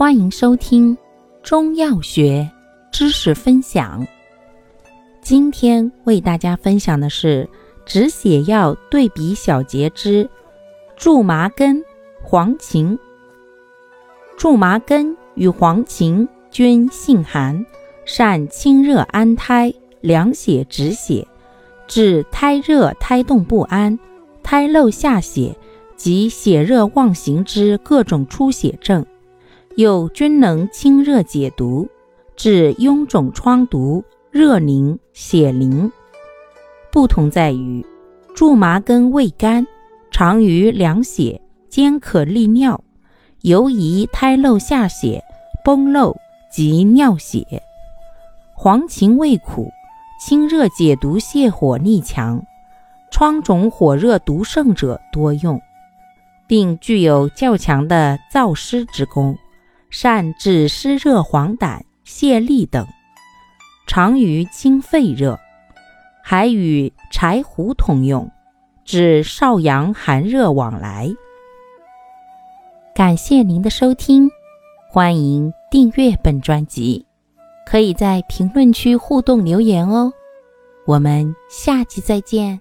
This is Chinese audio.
欢迎收听中药学知识分享。今天为大家分享的是止血药对比小节之苎麻根、黄芩。苎麻根与黄芩均性寒，善清热安胎、凉血止血，治胎热、胎动不安、胎漏下血及血热妄行之各种出血症。又均能清热解毒，治臃肿疮毒、热凝、血淋。不同在于，苎麻根味甘，常于凉血，兼可利尿，尤宜胎漏下血、崩漏及尿血。黄芩味苦，清热解毒、泻火力强，疮肿火热毒盛者多用，并具有较强的燥湿之功。善治湿热黄疸、泻痢等，常于清肺热，还与柴胡同用，治少阳寒热往来。感谢您的收听，欢迎订阅本专辑，可以在评论区互动留言哦。我们下期再见。